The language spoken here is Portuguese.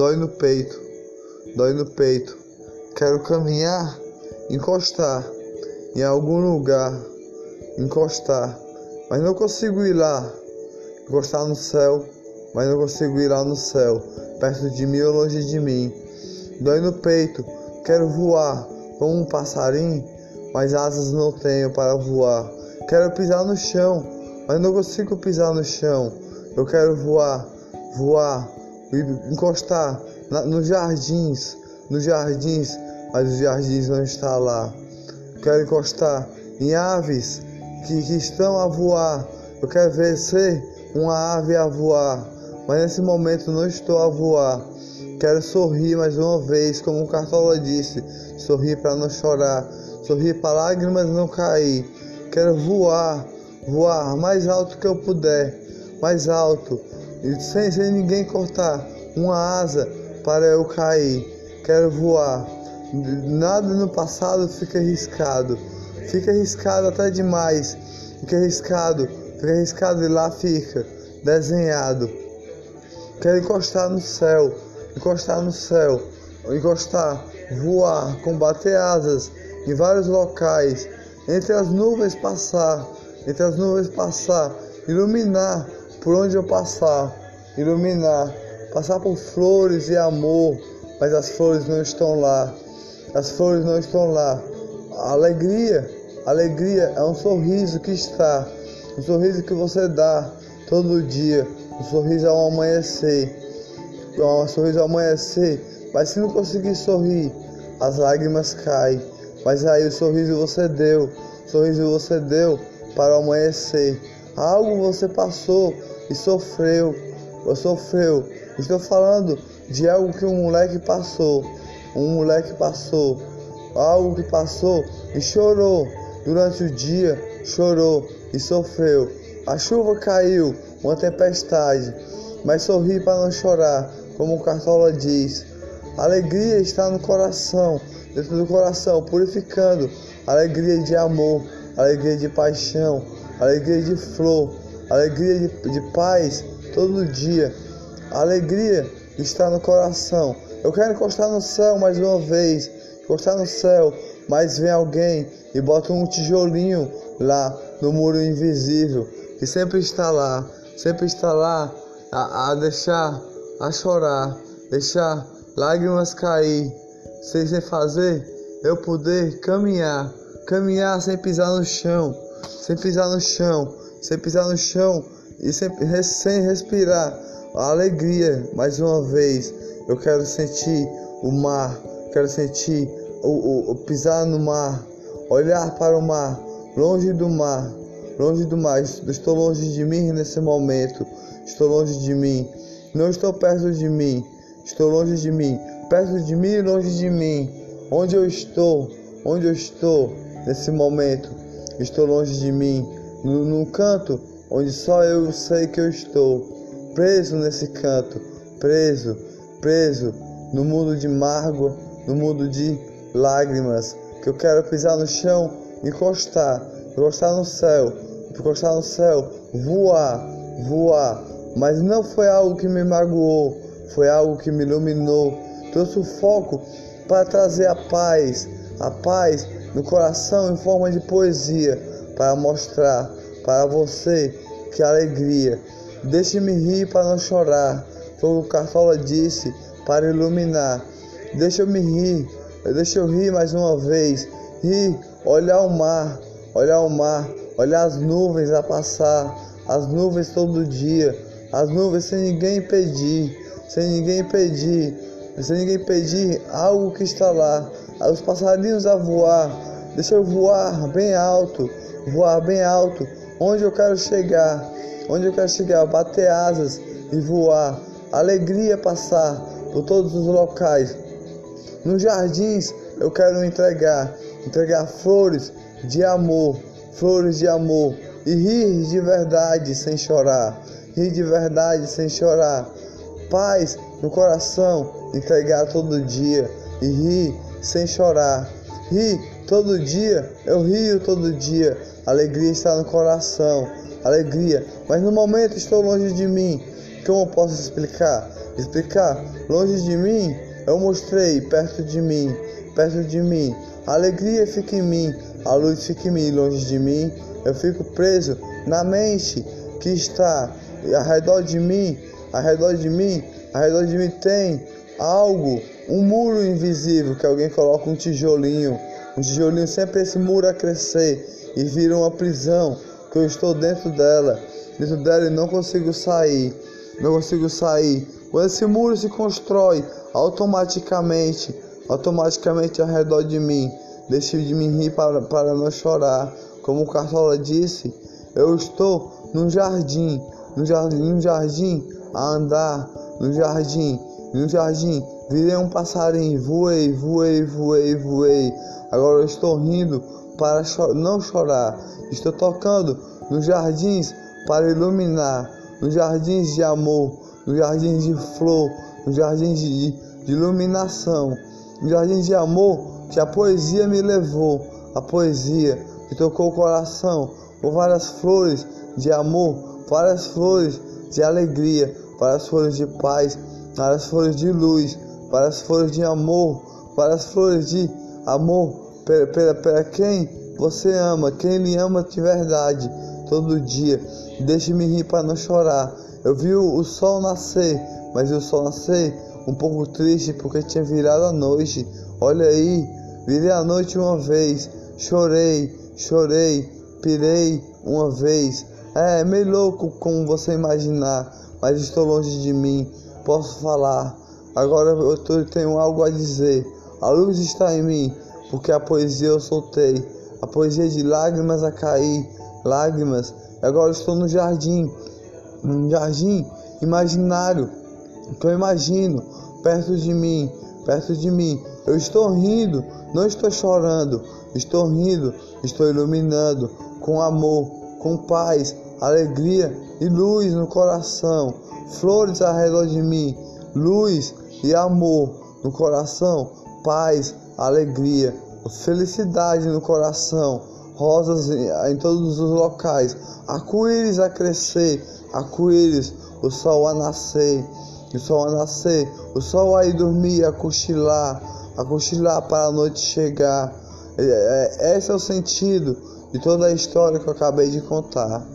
dói no peito, dói no peito. Quero caminhar, encostar em algum lugar, encostar, mas não consigo ir lá, encostar no céu, mas não consigo ir lá no céu, perto de mim ou longe de mim. Dói no peito, quero voar como um passarinho, mas asas não tenho para voar. Quero pisar no chão, mas não consigo pisar no chão. Eu quero voar, voar encostar na, nos jardins, nos jardins, mas os jardins não estão lá. Quero encostar em aves que, que estão a voar. Eu quero ver ser uma ave a voar, mas nesse momento não estou a voar. Quero sorrir mais uma vez, como o Cartola disse, sorrir para não chorar, sorrir para lágrimas não cair. Quero voar, voar mais alto que eu puder, mais alto, e sem, sem ninguém cortar uma asa para eu cair. Quero voar. Nada no passado fica arriscado. Fica arriscado até demais. Fica arriscado. Fica arriscado e lá fica. Desenhado. Quero encostar no céu. Encostar no céu. Encostar. Voar. Combater asas. Em vários locais. Entre as nuvens passar. Entre as nuvens passar. Iluminar por onde eu passar. Iluminar. Passar por flores e amor. Mas as flores não estão lá. As flores não estão lá. A alegria, alegria é um sorriso que está, um sorriso que você dá todo dia, um sorriso ao amanhecer, um sorriso ao amanhecer. Mas se não conseguir sorrir, as lágrimas caem. Mas aí o sorriso você deu, o sorriso você deu para o amanhecer. Algo você passou e sofreu, sofreu. Estou falando de algo que um moleque passou um moleque passou, algo que passou e chorou durante o dia, chorou e sofreu. A chuva caiu, uma tempestade, mas sorri para não chorar, como o Cartola diz. alegria está no coração, dentro do coração, purificando. Alegria de amor, alegria de paixão, alegria de flor, alegria de, de paz todo dia. alegria está no coração. Eu quero encostar no céu mais uma vez, encostar no céu, mas vem alguém e bota um tijolinho lá no muro invisível, que sempre está lá, sempre está lá a, a deixar, a chorar, deixar lágrimas cair, sem, sem fazer eu poder caminhar, caminhar sem pisar no chão, sem pisar no chão, sem pisar no chão e sem, sem respirar a alegria mais uma vez eu quero sentir o mar, quero sentir o, o, o pisar no mar, olhar para o mar, longe do mar, longe do mar. Estou longe de mim nesse momento. Estou longe de mim. Não estou perto de mim. Estou longe de mim. Perto de mim e longe de mim. Onde eu estou? Onde eu estou nesse momento? Estou longe de mim. No, num canto onde só eu sei que eu estou. Preso nesse canto. Preso preso no mundo de mágoa, no mundo de lágrimas, que eu quero pisar no chão, encostar, encostar no céu, encostar no céu, voar, voar. Mas não foi algo que me magoou, foi algo que me iluminou, trouxe o foco para trazer a paz, a paz no coração em forma de poesia, para mostrar para você que alegria. Deixe-me rir para não chorar, foi o que Cartola disse para iluminar. Deixa eu me rir, deixa eu rir mais uma vez. Rir, olhar o mar, olhar o mar, olhar as nuvens a passar, as nuvens todo dia, as nuvens sem ninguém pedir, sem ninguém pedir, sem ninguém pedir algo que está lá. Os passarinhos a voar, deixa eu voar bem alto, voar bem alto, onde eu quero chegar, onde eu quero chegar, bater asas e voar alegria passar por todos os locais. Nos jardins eu quero entregar, entregar flores de amor, flores de amor e rir de verdade sem chorar, rir de verdade sem chorar. Paz no coração, entregar todo dia e rir sem chorar. Rir todo dia, eu rio todo dia. Alegria está no coração, alegria, mas no momento estou longe de mim como posso explicar? explicar. Longe de mim, eu mostrei perto de mim, perto de mim. A alegria fica em mim, a luz fica em mim, longe de mim. Eu fico preso na mente que está ao redor de mim, ao redor de mim, ao redor de mim tem algo, um muro invisível que alguém coloca um tijolinho, um tijolinho sempre esse muro a crescer e vira uma prisão que eu estou dentro dela, dentro dela e não consigo sair, não consigo sair. Quando esse muro se constrói automaticamente, automaticamente ao redor de mim, deixe de me rir para, para não chorar. Como o Cartola disse, eu estou num jardim, num jardim, num jardim a andar, no jardim, no jardim. Virei um passarinho, voei, voei, voei, voei. Agora eu estou rindo para cho não chorar. Estou tocando nos jardins para iluminar, nos jardins de amor, nos jardins de flor, nos jardins de, de iluminação, nos jardins de amor que a poesia me levou, a poesia que tocou o coração, com várias flores de amor, várias flores de alegria, várias flores de paz, várias flores de luz, várias flores de amor, várias flores de amor para quem você ama, quem me ama de verdade, todo dia. Deixe-me rir para não chorar. Eu vi o sol nascer, mas o sol nascer um pouco triste porque tinha virado a noite. Olha aí, virei a noite uma vez, chorei, chorei, pirei uma vez. É, meio louco como você imaginar, mas estou longe de mim. Posso falar. Agora eu tenho algo a dizer. A luz está em mim, porque a poesia eu soltei a poesia de lágrimas a cair, lágrimas. Agora estou no jardim, num jardim imaginário que eu imagino perto de mim, perto de mim. Eu estou rindo, não estou chorando, estou rindo, estou iluminando com amor, com paz, alegria e luz no coração, flores ao redor de mim, luz e amor no coração, paz, alegria felicidade no coração, rosas em todos os locais, arco-íris a crescer, arco-íris, o sol a nascer, o sol a nascer, o sol a ir dormir, a cochilar, a cochilar para a noite chegar. É, é, esse é o sentido de toda a história que eu acabei de contar.